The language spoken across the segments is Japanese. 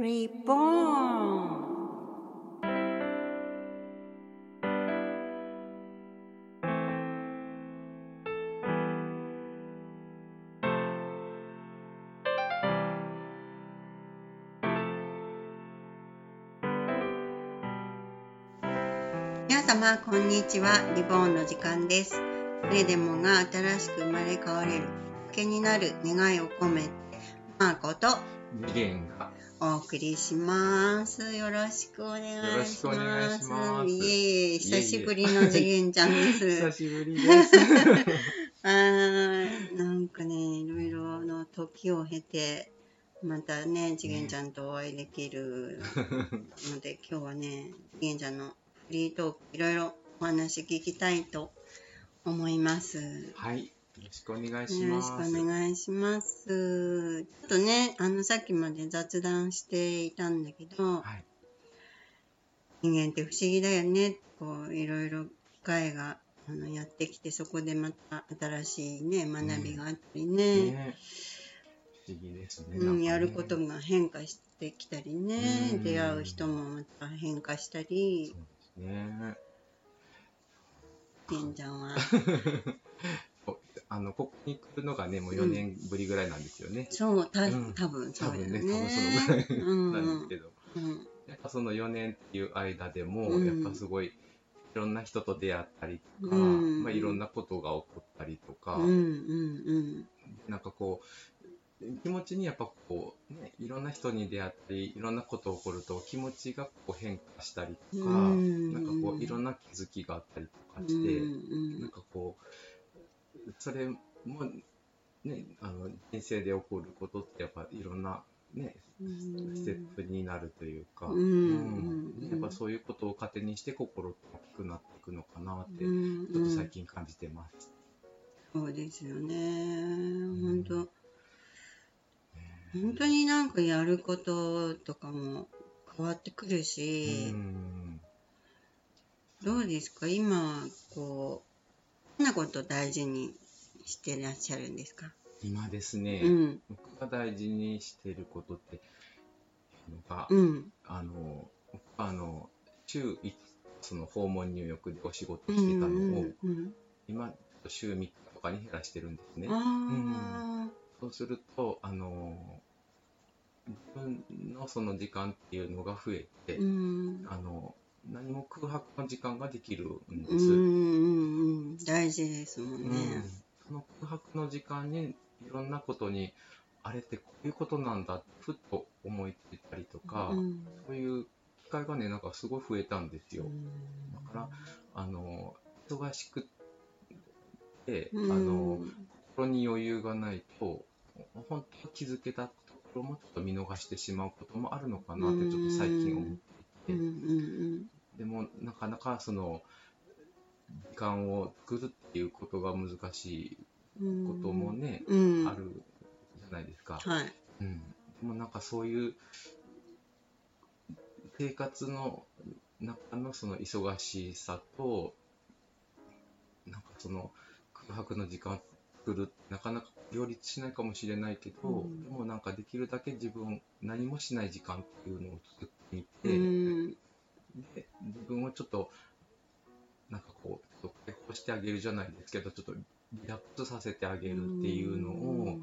Reborn 皆様こんにちは。リボーンの時間です。誰でもが新しく生まれ変われる。きっかけになる願いを込めてマーコと。次元がお送りします。よろしくお願いします。いしますいえいえ、久しぶりの次元ちゃんです。久しぶりです。あーなんかね、いろいろの時を経て、またね、次元ちゃんとお会いできるので、今日はね、次元ちゃんのフリートーク、いろいろお話聞きたいと思います。はい、しくお願いしよろします。くお願いします。ちょっとね、あの、さっきまで雑談していたんだけど、はい、人間って不思議だよね。こう、いろいろ機会があのやってきて、そこでまた新しいね、学びがあったりね、ね不思議ですね。うん、やることが変化してきたりね、うん出会う人もまた変化したりそう、ですね。てんちゃんは。おあのここに来るのがね、もう4年ぶりぐらいなんですよね。そう、たうん多分そう多だよね。分ね、多分そのぐらいうんなんですけど、うんやっぱその4年っていう間でも、うんやっぱすごいいろんな人と出会ったりとか、うんまあ、いろんなことが起こったりとか、うんうんなんかこう気持ちにやっぱこう、ね、いろんな人に出会ったりいろんなこと起こると気持ちがこう変化したりとか、うんなんかこういろんな気づきがあったりとかうん。して、うんなんかこうそれも、ね、あの人生で起こることってやっぱいろんな、ね、うん。ステップになるというか、うん。うん。やっぱそういうことを糧にして心が大きくなっていくのかなって、うん。ちょっと最近感じてます。そうですよね。本当、本当になんかやることとかも変わってくるし、うん。どうですか？今、こう、どんなこと大事にしてらっしゃるんですか？今ですね、うん、僕が大事にしていることっていうのが、うん、あの僕はあの週1その訪問入浴でお仕事うん、してたのを、うん、うん。今週3日とかに減らしてるんですね。あそうするとあの自分のその時間っていうのが増えて、あの何も空白の時間ができるんです。うん、うん、うん、大事ですもんうんね。その空白の時間にいろんなことにあれってこういうことなんだってふっと思いついたりとか、うん、そういう機会がねなんかすごい増えたんですよ。うんだからあの忙しくて、うんあの心に余裕がないと本当は気づけたところもちょっと見逃してしまうこともあるのかなってちょっと最近思ってうん、ういんて、、でもなかなかその時間を作るっていうことが難しいうん。こともね、うん、あるじゃないですか。はい。うん、でもなんかそういう生活の中のその忙しさとなんかその空白の時間を作るなかなか両立しないかもしれないけど、うんでもなんかできるだけ自分何もしない時間っていうのを作ってみうて、ん、で自分をちょっとなんかこう解放してあげるじゃないですけどちょっとリラックスさせてあげるっていうのを、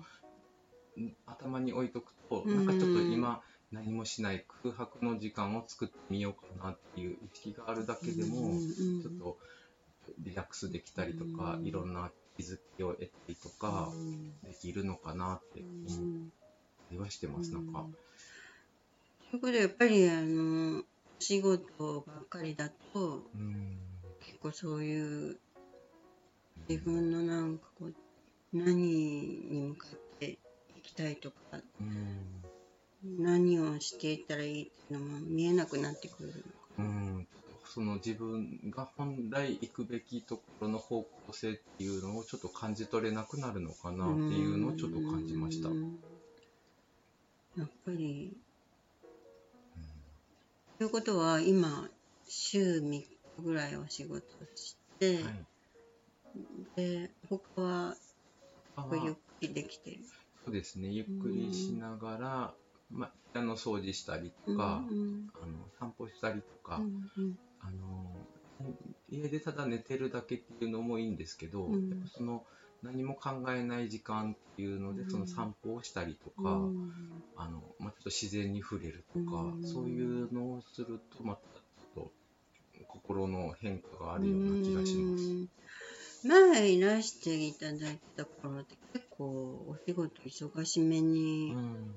頭に置いとくと、うんなんかちょっと今何もしない空白の時間を作ってみようかなっていう意識があるだけでも、うんちょっとリラックスできたりとか、うんいろんな気づきを得たりとかうん。できるのかなって思ったりはしてます、なんか。ということでやっぱりあの仕事ばっかりだとうん結構そういう自分のなんかこう何に向かっていきたいとかうん何をしていったらいいっていうのも見えなくなってくるうん。その自分が本来行くべきところの方向性っていうのをちょっと感じ取れなくなるのかなっていうのをちょっと感じました。うん。やっぱりということは今週3日ぐらいお仕事して、はい。で他はあゆっくりできてる？そうですね。ゆっくりしながらまあ、部屋の掃除したりとか、うんあの散歩したりとか、うんうん。あの家でただ寝てるだけっていうのもいいんですけど、うん。その何も考えない時間っていうので、うんその散歩をしたりとか、うんあのまあ、ちょっと自然に触れるとか、うんそういうのをするとまたちょっと心の変化があるような気がします。うん前いらしていただいた頃って結構お仕事忙しめにうん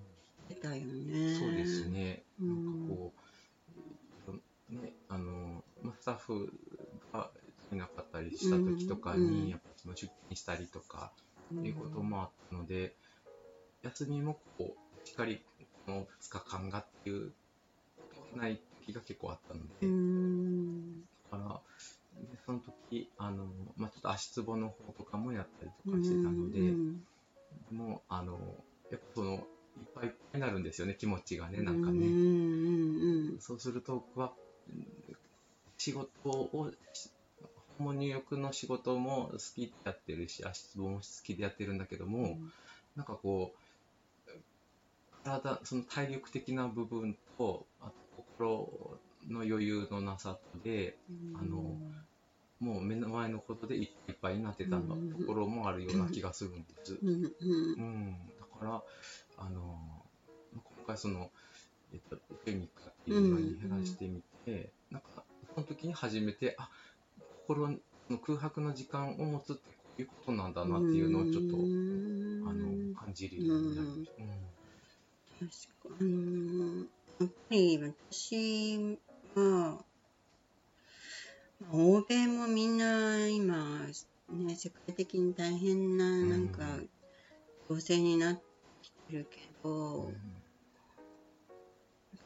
出たよね。そうです。ね。うんなんかこう、ね、あの、まあ、スタッフがいなかったりした時とかに、やっぱその出勤したりとか、いうこともあったので、休みもこう、しっかりこの2日間がっていうことがない時が結構あったのうで、ん。だから、でその時、あの、まあ、ちょっと足つぼの方とかもやったりとかしてたので、うんもう、あの、やっぱその、いっぱいいっぱいになるんですよね、気持ちがね、うんなんかね。そうすると、僕は、うん仕事を、しホモ入浴の仕事も好きでやってるし、足つぼも好きでやってるんだけどうも、ん。なんかこう、体、その体力的な部分と、あと心の余裕のなさで、あのもう目の前のことでいっぱいになってたのうん。ところもあるような気がするんです。うん。うん。うん、だから、あの、今回その、えっと、フェミカっていうのに減らしてみて、なんか、その時に初めて、あ、心の空白の時間を持つってこういうことなんだなっていうのをちょっと、うんあの、感じるようになりました。確かあのやっぱり私は、まあ欧米もみんな今、ね、世界的に大変な、なんかうん、情勢になってきてるけど、うん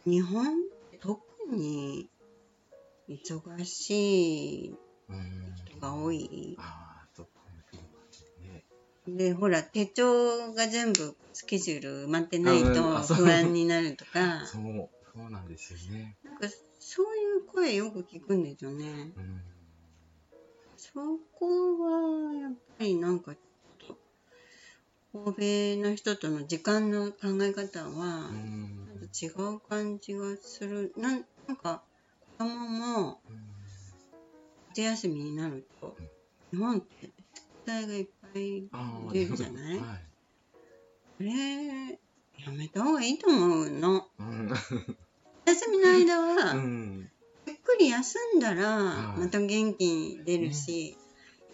日本って特に忙しいうん人が多い。で、ほら、手帳が全部スケジュール埋まってないうんと不安になるとか、そう、そうなんですよね。なんかそういう声よく聞くんですよね。うん。そこはやっぱりなんかちょっと欧米の人との時間の考え方はうんなんか違う感じがする。なんなんか子供も夏休みになると日本って宿題がいっぱい出るじゃない？はい。あれやめた方がいいと思うの。うん。休みの間うはん。ゆっくり休んだらはいまた元気に出るし、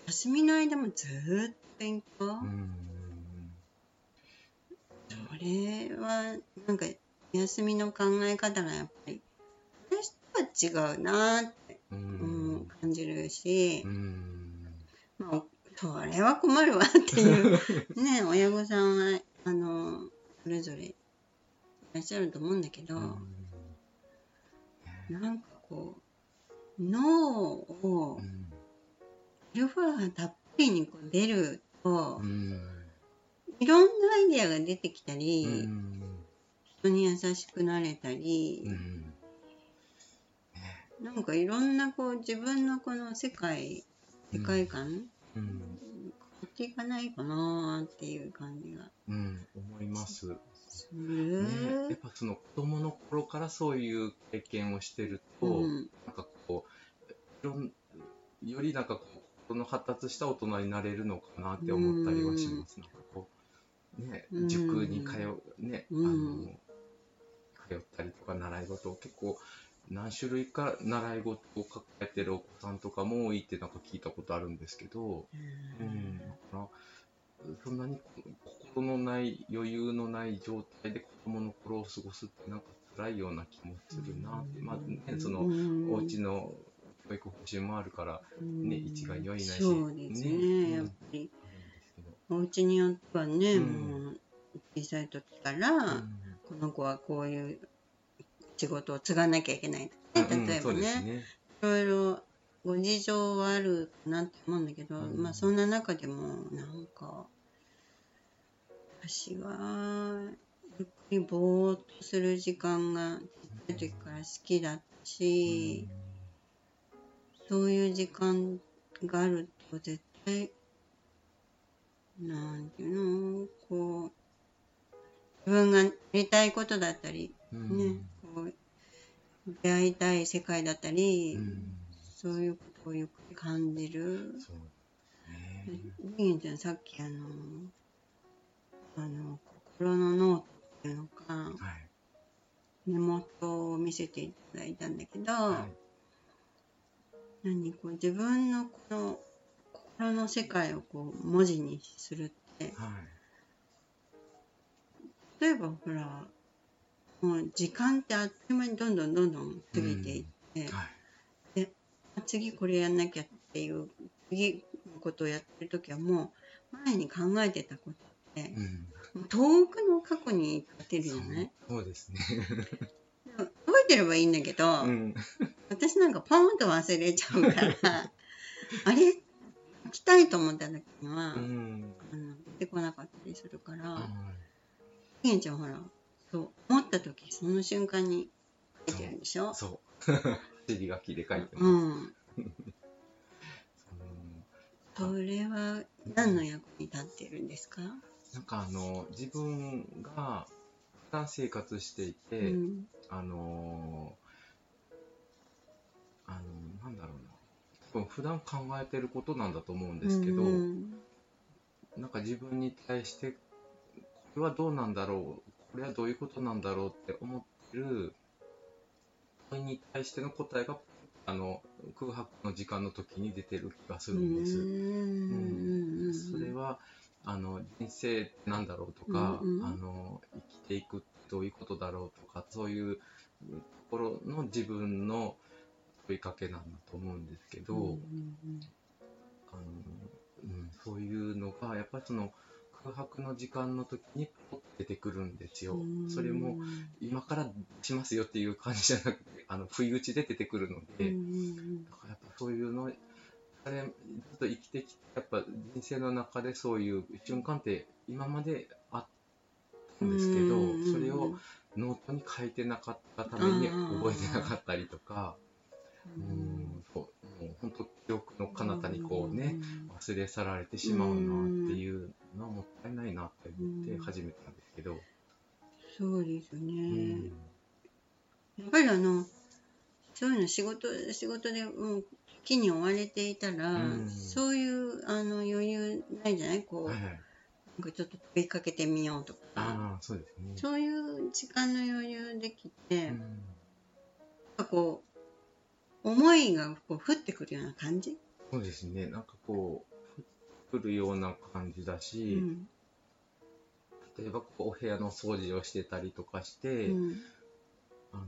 休みの間もずーっと勉強。うん。それはなんか休みの考え方がやっぱり私とは違うなって、ううんん。感じるしう、ん。まあ、それは困るわっていう ね親御さんはあのそれぞれいらっしゃると思うんだけど、なんかこう脳をうんアルファがたっぷりにこう出ると、うん。いろんなアイデアが出てきたり、うん。人に優しくなれたり、うん。なんかいろんなこう自分のこの世界世界観、うん。変わっていかないかなっていう感じがうん。思います。ねする。やっぱその子供の頃からそういう経験をしてると、うんなんかこう、いろんよりなんかこう、この発達した大人になれるのかなって思ったりはします。なんかこう、ねう、ん塾に通う、ね、うんあの、通ったりとか習い事を結構、何種類か習い事を抱えてるお子さんとかも多いってなんか聞いたことあるんですけど、うん、だから、そんなに心のない、余裕のない状態で子供の頃を過ごすってなんか辛いような気もするなって。まあね、その、お家の教育方針もあるから、ね一概には言えないし。そうですね。ね。やっぱり。あるん。お家によってはね、うん。もう小さい時から、うん。この子はこういう仕事を継がなきゃいけないね、例えばね。ね。いろいろご事情はあるかなって思うんだけど、うん。まあそんな中でもなんか私はゆっくりぼーっとする時間がちっちゃい時から好きだったし、そういう時間があると絶対なんていうのこう自分がやりたいことだったり、うん。ね、出会いたい世界だったり、うんそういうことをよく感じる。ね。ちゃんさっきあの、あの、心のノートっていうのか、はい。メモ帳を見せていただいたんだけど、はい。何こう自分のこの心の世界をこう文字にするって、はい。例えばほら、もう時間ってあっという間にどんどんどんどん過ぎていって、はい。あ次これやんなきゃっていう、次のことをやってる時はもう前に考えてたことって、うん。遠くの過去に立ってるじゃそうないそうですね。覚えてればいいんだけど、うん。私なんかポンと忘れちゃうから、あれ？来たいと思った時には、うん。あの出てこなかったりするから、はひげちゃんほら、そう、思った時その瞬間に書いてるんでしょ？いそう。走り 書きで書いてます、うん。それは何の役に立ってるんですか、なんかあの自分が普段生活していて、うん。あのあのなんだろうな。多分普段考えてることなんだと思うんですけど、うん。なんか自分に対してこれはどうなんだろうこれはどういうことなんだろうって思ってる問いに対しての答えがあの空白の時間の時に出てる気がするんです。うん。それはあの人生ってなんだろうとか、うんうんあの生きていくってどういうことだろうとかそういうところの自分の問いかけなんだと思うんですけど、あのうん、そういうのがやっぱりその空白の時間の時に出てくるんですよ。うん。それも今からしますよっていう感じじゃなくてあの不意打ちで出てくるので、だからやっぱそういうのあれずっと生きてきてやっぱ人生の中でそういう瞬間って今まであったんですけど、それをノートに書いてなかったために覚えてなかったりとか、うんそうもう本当記憶の彼方にこうね、忘れ去られてしまうなっていうのはもったいないなって思って始めたんですけど、そうですうね、ん。やっぱりあのそういうの仕事仕事でもう木に追われていたら、うん。そういうあの余裕ないじゃない？こう、はいはい、ちょっと問いかけてみようとか。そうですね。そういう時間の余裕できて、うんかこう思いがこう降ってくるような感じ、そうですね、なんかこう、降ってくるような感じだうし、ん。例えばこうお部屋の掃除をしてたりとかして、うん。あの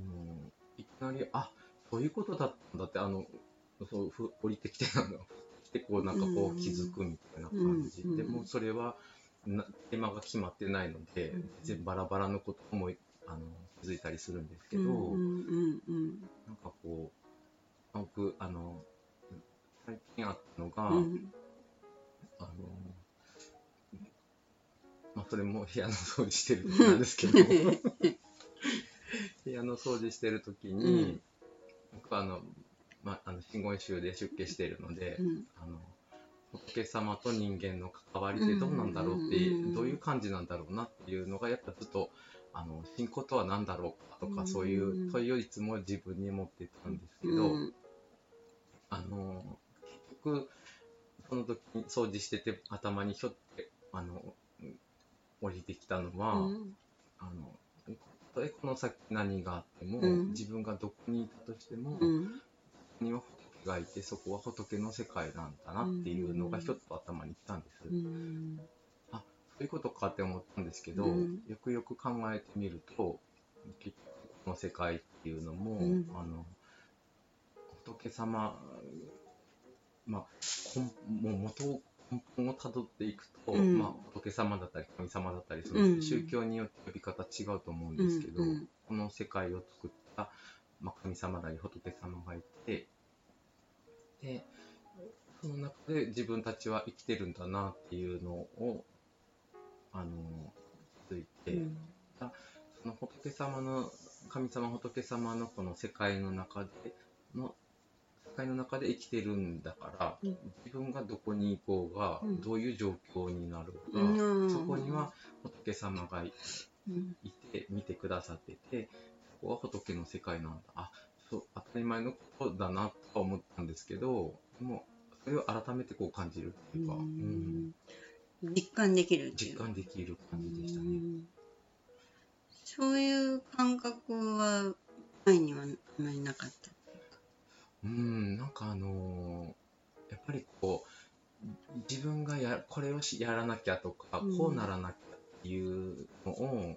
いきなり、あそういうことだったんだって、あのそうふ降りてきて、あの来てこうなんかこうんう気づくみたいな感じ、うんでもそれはなテーマが決まってないので、うん全然バラバラのこともあの気づいたりするんですけど、うんうんうん。なんかこう、僕、あの、最近あったのが、うん。あの、まあ、それも部屋の掃除してる時なんですけど、部屋の掃除してる時に、うん。僕はあの、まあ、あの、真言宗で出家しているので、うん。あの、仏様と人間の関わりってどうなんだろうって、うんどういう感じなんだろうなっていうのが、やっぱずっと、あの、信仰とは何だろうかとか、うん。そういう問いをいつも自分に持ってたんですけど、うんあの結局その時に掃除してて頭にひょってあのうん降りてきたのは、うん。あのたとえこの先何があっても、うん。自分がどこにいたとしても、うん。には仏がいてそこは仏の世界なんだなっていうのがひょっと頭に来たんです、うん。そういうことかって思ったんですけど、うん。よくよく考えてみると結局この世界っていうのも、うん。あの仏様まあ根もう元を根本をたどっていくと、うん。まあ、仏様だったり神様だったりそうん。の宗教によって呼び方違うと思うんですけど、うんうん。この世界を作った、まあ、神様なり仏様がいてでその中で自分たちは生きてるんだなっていうのをあの気づいて、うん。その仏様の神様仏様のこの世界の中での世界の中で生きてるんだから、うん。自分がどこに行こうが、うん。どういう状況になるか、うん。そこには仏様がいうん。いて見てくださっててここは仏の世界なんだ。あそう当たり前のことだなとは思ったんですけどでもそれを改めてこう感じるっていうか、うん。実感できるっていう。実感できる感じでしたね。うん。そういう感覚は前にはあまりなかったうん、なんかあのーやっぱりこう自分がやこれをしやらなきゃとか、うん。こうならなきゃっていうのを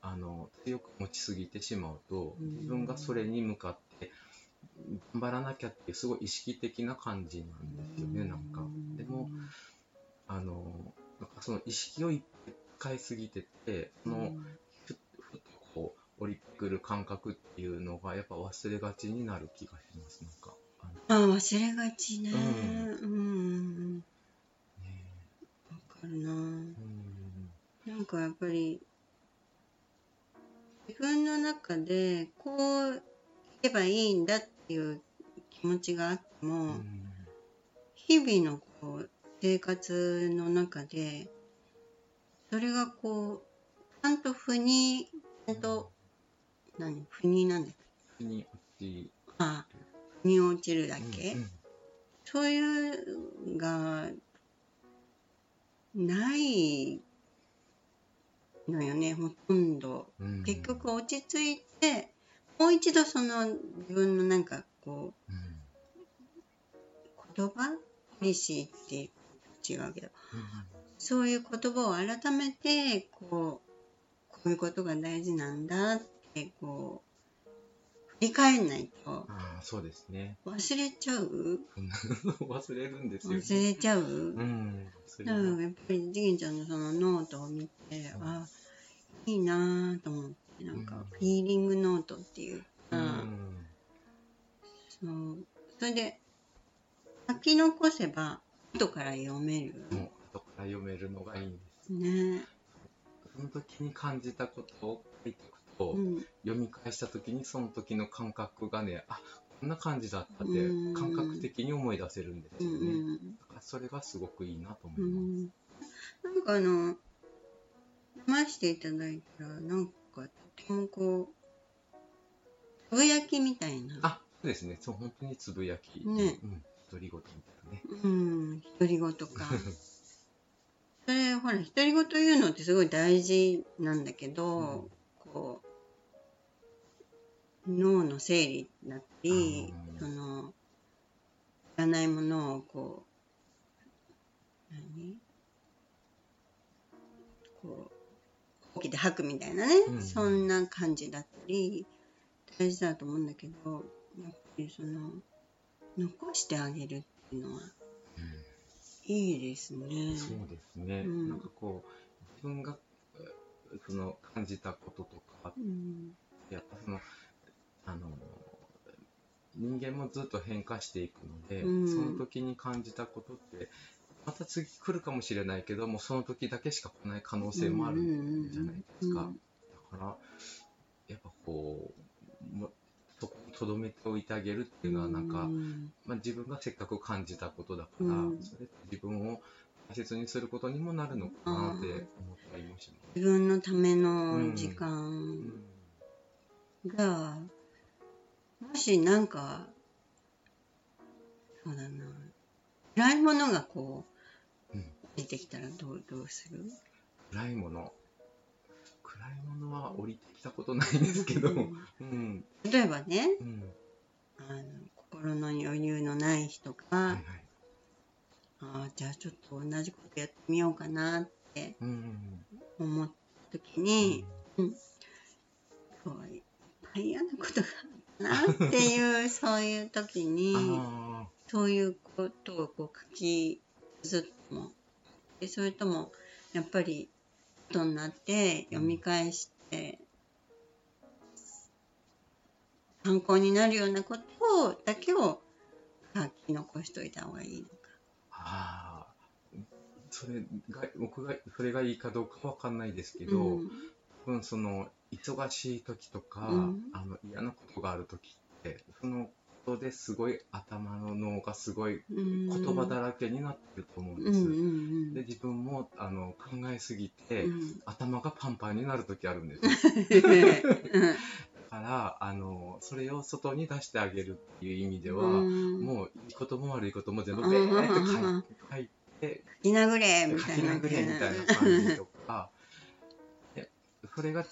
あの強く持ちすぎてしまうとうん。自分がそれに向かって頑張らなきゃっていうすごい意識的な感じなんですよね、なんか。でもあのなんかその意識をいっぱい使いすぎててその、ふふっとこう降りてくる感覚っていうのがやっぱ忘れがちになる気がしますなんか。あのあ忘れがちね。ううんねわかるな。うん。なんかやっぱり自分の中でこういけばいいんだっていう気持ちがあっても、うん。日々のこう生活の中でそれがこうちゃんと腑にちゃんと何？腑になんだ。っけ腑に落ちあ腑に落ちるだけ、うんそういうのがないのよねほとんど。うん。結局落ち着いてもう一度その自分のなんかこうんう言葉ポリシーって違うけどそういう言葉を改めてこうこういうことが大事なんだってこう振り返んないと。ああそうですね。忘れちゃう？忘れるんですよ、ね、忘れちゃう、うんだかやっぱり次元ちゃんのそのノートを見て、あいいなぁと思ってなんかうん。フィーリングノートっていううか、ん。そうそれで書き残せば後から読める。もう後から読めるのがいいんです。ね、その時に感じたことを書いてと、うん、読み返した時にその時の感覚がねあこんな感じだったってうん。感覚的に思い出せるんですうんよね、うん。だからそれがすごくいいなと思ういます、ん。なんかあの読ませていただいたらなんかとてもこうつぶやきみたいな。あそうですね。そう本当につぶやき、ね。うん、独り言みたいなね。うん。独り言か。それほら独り言言うのってすごい大事なんだけど、こう脳の整理だったりうん。そのいらないものをこう何？こうほうきで吐くみたいなね、うん。そんな感じだったり大事だと思うんだけどやっぱりその残してあげるっていうのはうん。いいですね。そうですね、うん。なんかこう自分がえその感じたこととかうん。やっぱその人間もずっと変化していくので、うん。その時に感じたことってまた次来るかもしれないけどもその時だけしか来ない可能性もあるんじゃないですか、だからやっぱこうもそこに留めておいてあげるっていうのはなんか、うん。まあ、自分がせっかく感じたことだから、うん。それって自分を大切にすることにもなるのかなって思ったりもします。自分のための時う間ん。が、もしなんかそうだな。暗いものがこううん出てきたらどうどうする？暗いもの。暗いものは降りてきたことないんですけど、ううん。ん例えばねうん。あの心の余裕のない人が、はいはい。ああじゃあちょっと同じことやってみようかなってうん思った時に、今日はいっぱい嫌なことがなっていうそういう時に あそういうことをこう書きずってもでそれともやっぱり後になって読み返して参考になるようなことをだけを書き残しといた方がいいのか。ああそれが僕がそれがいいかどうかわかんないですけど、うん。多分その忙しい時とか、うん。あの嫌なことがある時ってそのことですごい頭の脳がすごい言言葉だらけになってると思うんです。うんうんうん。で自分もあの考えすぎて、うん。頭がパンパンになる時あるんです。うん。だからあのそれを外に出してあげるっていう意味では、うん。もういいことも悪いことも全部ベーって書いうん。書いて書きな。き殴れみたいな感じとか。でそれが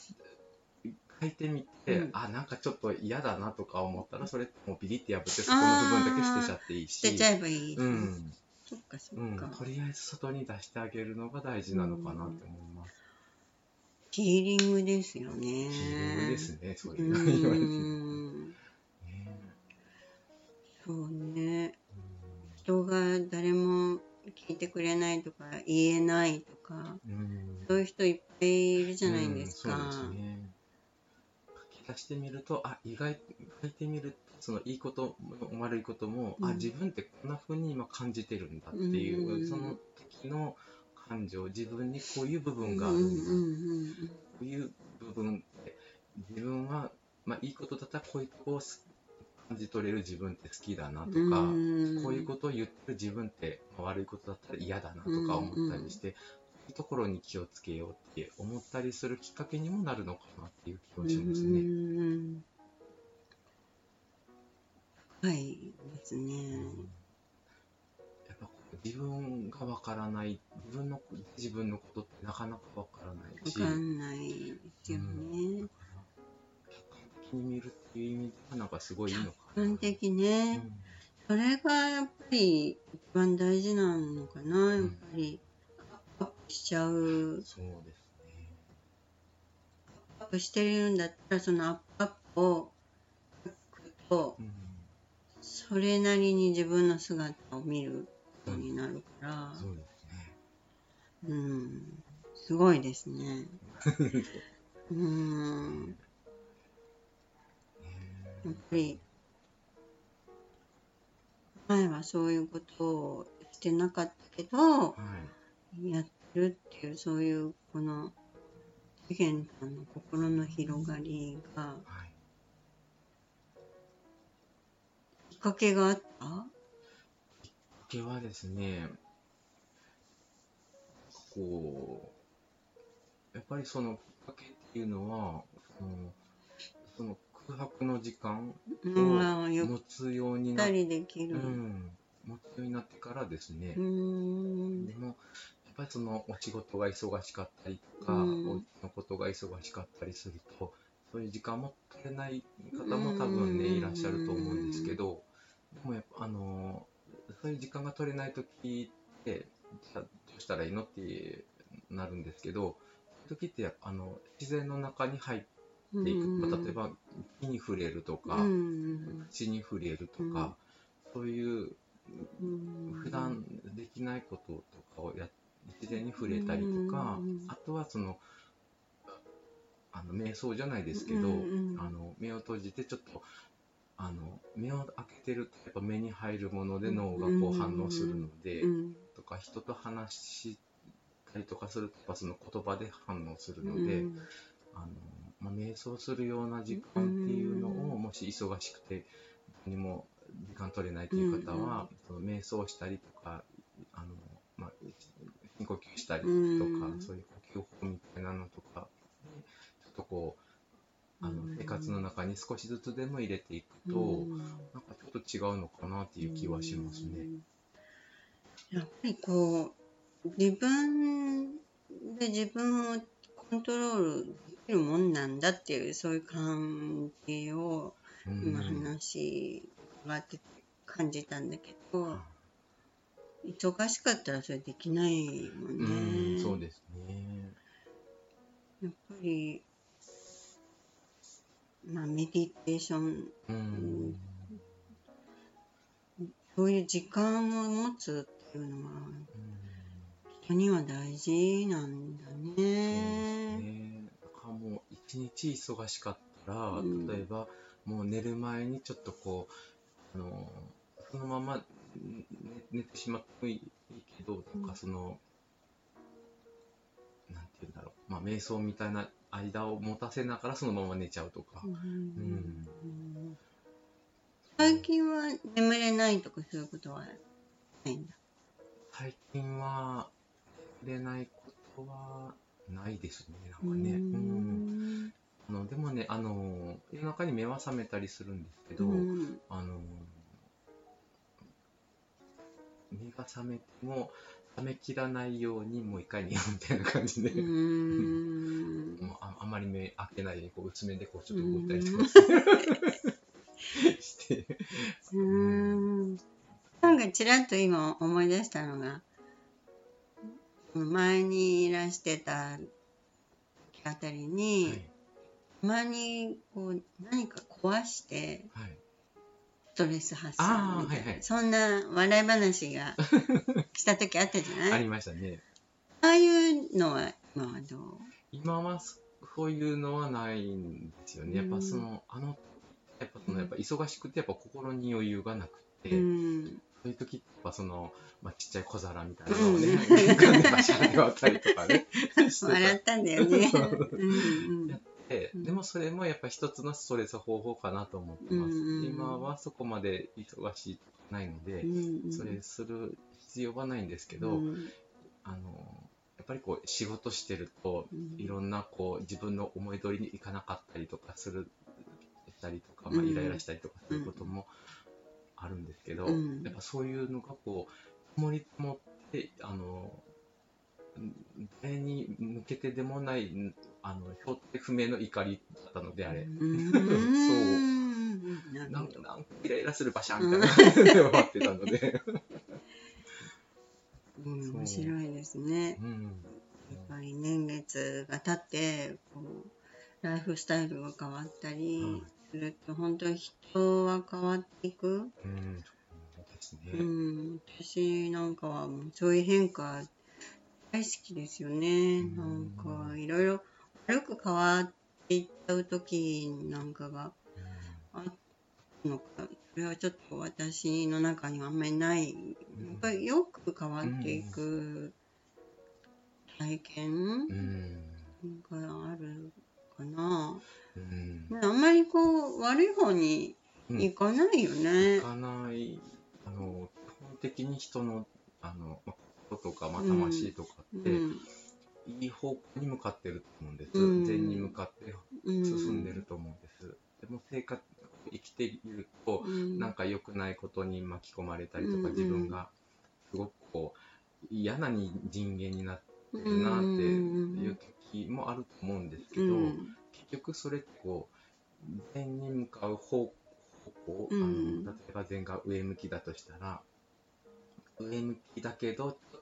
書いてみて、うんあなんかちょっと嫌だなとか思ったらそれもうビリって破ってそこの部分だけ捨てちゃっていいし捨てちゃえばいい、うんそっかそうんっか、、とりあえず外に出してあげるのが大事なのかなって思います。ヒーリングですよねヒーリングですね、そうういうの言われてねそうねうん人が誰も聞いてくれないとか言えないとかうんそういう人いっぱいいるじゃないですか、うんそうですね。書き出してみると、あ、意外、書いてみると、そのいいことも悪いことも、あ、うん。自分ってこんな風に今感じてるんだっていう、うんその時の感情、自分にこういう部分があうるんだ。んうんうんこういう部分って、自分は、まあいいことだったらこういうとこをす感じ取れる自分って好きだなとか、うん。こういうことを言ってる自分ってまあ悪いことだったら嫌だなとか思ったりして、いうところに気をつけようって思ったりするきっかけにもなるのかなっていう気はしますうね。んはいですね。やっぱ自分がわからない自分の自分のことってなかなかわからないわし、かんないですよね。客観的に見るっていう意味ではなんかすごいいいのかな。客観的うね。んそれがやっぱり一番大事なのかな。やっぱりしちゃう。そうですね。アップしてるんだったらそのアップアップを書くとうんそれなりに自分の姿を見ることになるから、そうですね。うん、すごいですね。うん、ねやっぱり前はそういうことをしてなかったけどはい。やってるっていうそういうこの次元さんの心の広がりがはい。きっかけがあった？けはですね、こう、やっぱりそのきっかけっていうのは、そのその空白の時間うん、を持つようになったりできうる。ん、持つようになってからですねう、んでも、ぱりそのお仕事が忙しかったりとか、うん。お家のことが忙しかったりすると、そういう時間も取れない方も多分ね、うんいらっしゃると思うんですけど、でもやっぱ、あの、そういう時間が取れないときって、じゃあどうしたらいいのってなるんですけど、そういう時って、あの、自然の中に入っていく。まあ例えば、木に触れるとか、うん。土に触れるとか、そういううん。普段できないこととかをや自然に触れたりとか、うんあとはそのあの瞑想じゃないですけど、うんあの目を閉じてちょっとあの目を開けてるとやっぱ目に入るもので脳がこう反応するので、うんとか人と話したりとかするとやっぱその言葉で反応するので、うんあのまあ、瞑想するような時間っていうのを、うんもし忙しくて何も時間取れないという方は、その瞑想したりとかあの、まあ、深呼吸したりとか、うん。そういう呼吸法みたいなのとかでちょっとこうあのうん。生活の中に少しずつでも入れていくと、うん。なんかちょっと違うのかなっていう気はしますね。やっぱりこう自分で自分をコントロールできるもんなんだっていうそういう感じをうん。今話があって感じたんだけど、忙しかったらそれできないもんね。うん、そうですね。やっぱり、まあ、メディテーションうんそういう時間を持つっていうのは人には大事なんだそうですね。ね。だからもう一日忙しかったら、うん例えばもう寝る前にちょっとこう、あの、そのまま寝寝てしまってもいいけど、とかその、なんていうんだろう、まあ瞑想みたいな間を持たせながらそのまま寝ちゃうとか。うん。うん。最近近は眠れないとかそういうことはないんだ？最近は出ないことはないですね。なんかね。うん。あのでもねあの夜中に目は覚めたりするんですけど、うん。あの目が覚めても覚めきらないようにもう一回寝ようみたいな感じで、うーん。もうああまり目開けないようにこううつめでこうちょっと動いたりとうんか して、うーん。なんかちらっと今思い出したのが前にいらしてた時あたりに、はい。たまにこう何か壊してはい。ストレス発散みたいな、はいはい。そんな笑い話が した時あったじゃない？ありましたね。ああいうのは今はどう？今はそそういうのはないんですよね。やっぱその、あのやっぱそのやっぱ忙しくてやっぱ心に余裕がなくて、うん。そういう時やっぱその、まあ、ちっちゃい小皿みたいなのをね、うん。玄関でバシャンって割ったりとかね。笑ったんだよね。そう。うんうんでうん。でもそれもやっぱ一つのストレス方法かなと思ってます、うん今はそこまで忙しないので、うんそれする必要はないんですけど、うん。あのやっぱりこう仕事してるとうん。いろんなこう自分の思い通りにいかなかったりとかするしたりとか、まあ、うんイライラしたりとかすることもあるんですけど、うん。やっぱそういうのがこう積もり積もってあの誰に向けてでもないあの標的不明の怒りだったのであれ、うん。そう。なんかなんかイライラするバシャンみたいな感じで終わってたので、うん面白いですね。うん。やっぱり年月が経ってこうライフスタイルが変わったりすると、本当に人は変わっていく。うん。ね、うん、私なんかはもうそういう変化大好きですよね。うんなんかいろいろ悪く変わっていっちゃう時なんかがあったのか、それはちょっと私の中にはあんまりない。やっぱりよく変わっていく体験うんがあるかな。うんねあんまりこう悪い方にうんいかないよねい。かないあの基本的に人のあのまあ心とか、まあ、魂とかって、うん。いい方向に向かってると思うんです、うん。善に向かってうん。進んでると思うんです、でも生活生きていると、うん。なんか良くないことに巻き込まれたりとか、うんうん自分がすごくこう嫌な人間になってるなっていう時もあると思うんですけど、うん。結局それってこう善に向かう方方向、うん。あの例えば善が上向きだとしたら上向きだけどちょっと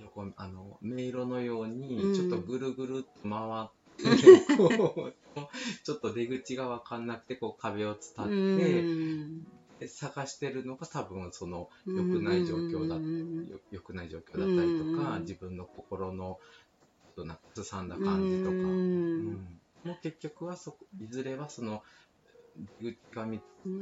横あの迷路のようにうん。ちょっとぐるぐるっと回って、こう ちょっと出口が分かんなくてこう壁を伝って、うん。で探してるのが多分その良くない状況だうん。よ良くない状況だったりとか、うん。自分の心のちょっとなんかすさんだ感じとか。うん。うん。もう結局はそこいずれはその出口が見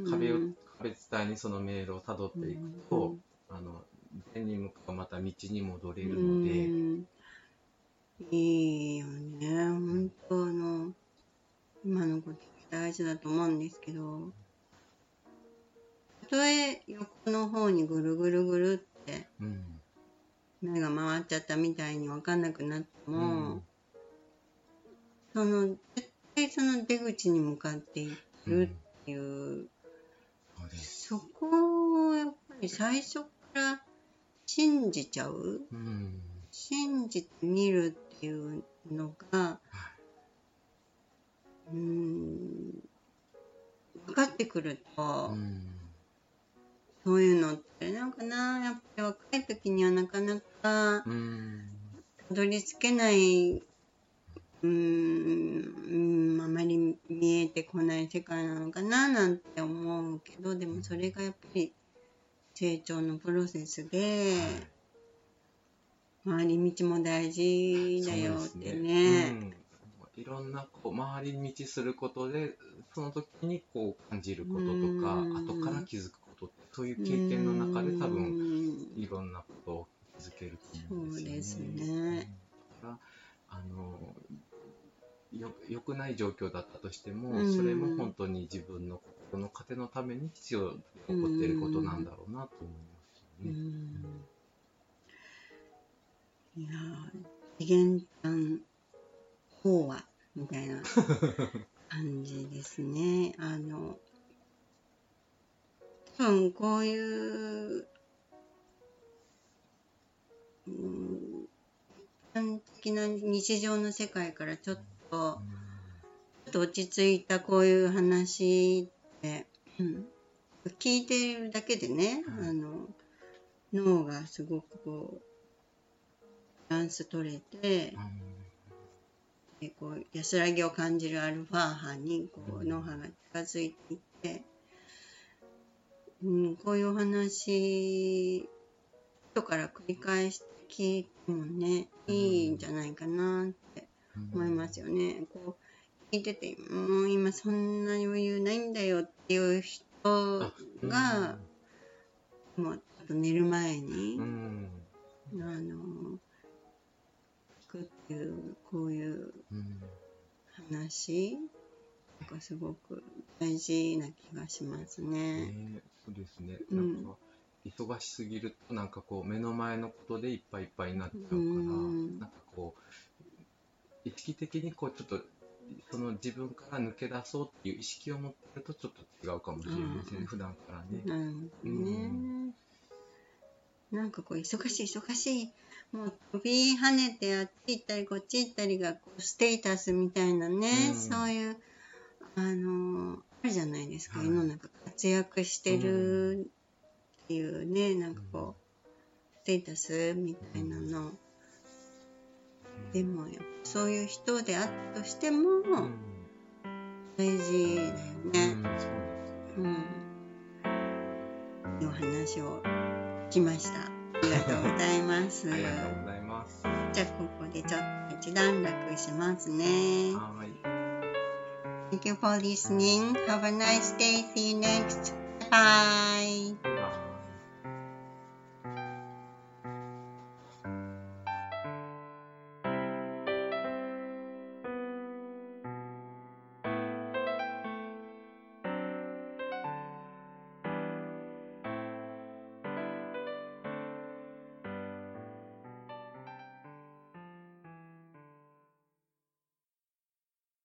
壁を壁伝いにその迷路をたどっていくと、あの善に向かうまた道に戻れるので、うん。いいよね。本当あの今のこと大事だと思うんですけど。たとえ横の方にぐるぐるぐるってうん。目が回っちゃったみたいに分かんなくなってうも、ん。その絶対その出口に向かっているっていう、そうです。そこをやっぱり最初から信じちゃう？うん。信じてみるっていうのが、うーん、分かってくると、うんそういうのってなんかな、やっぱり若い時にはなかなかうんたどり着けない、うーん、うんあまり見えてこない世界なのかななんて思うけど、でもそれがやっぱり成長のプロセスで、回り道も大事だよってね。うん。いろんなこう回り道することでその時にこう感じることとかうん。後から気づくことってそういう経験の中で多分分いろんなことを気づけると思うんですよね。そうですね。うんだからあのよ良くない状況だったとしても、うん。それも本当に自分のこの家庭のために必要で起こっていることなんだろうなと思いますよね。うんいやー次元間法話みたいな 感じですね。あの多分こういう、うん、一般的な日常の世界からちょっとちょっと落ち着いたこういう話って、うん。聞いてるだけでね、はい。あの脳がすごくこうバランス取れてうん。でこう安らぎを感じるアルファ波にこううん。脳波が近づいていって、うん、こういうお話後から繰り返して聞いてもねいいんじゃないかなって思いますよね。こう聞いててもう今そんな余裕ないんだよっていう人あが、もうちょっと寝る前に、うん。あの聞くっていうこういううん。話なんかすごく大事な気がしますね。ねそうですね。うなんんか忙しすぎるとなんかこう目の前のことでいっぱいいっぱいになっちゃうから、うん。なんかこう意識的にこうちょっとその自分から抜け出そうっていう意識を持ってるとちょっと違うかもしれないですね、うん。普段からね。なるほどね。なんかこう忙しい忙しいもう飛び跳ねてあっち行ったりこっち行ったりがこうステータスみたいなね、うん。そういうあのあるじゃないですか、はい。世の中活躍してるっていうね、なんかこうステータスみたいなの、でもそういう人であったとしてもうん、大事だようんね。そうですうん。いいお話を聞きました。ありがとうございます。ありがとうございます。じゃあここでちょっと一段落しますね。はい。Thank you for listening. Have a nice day. See you next. Bye.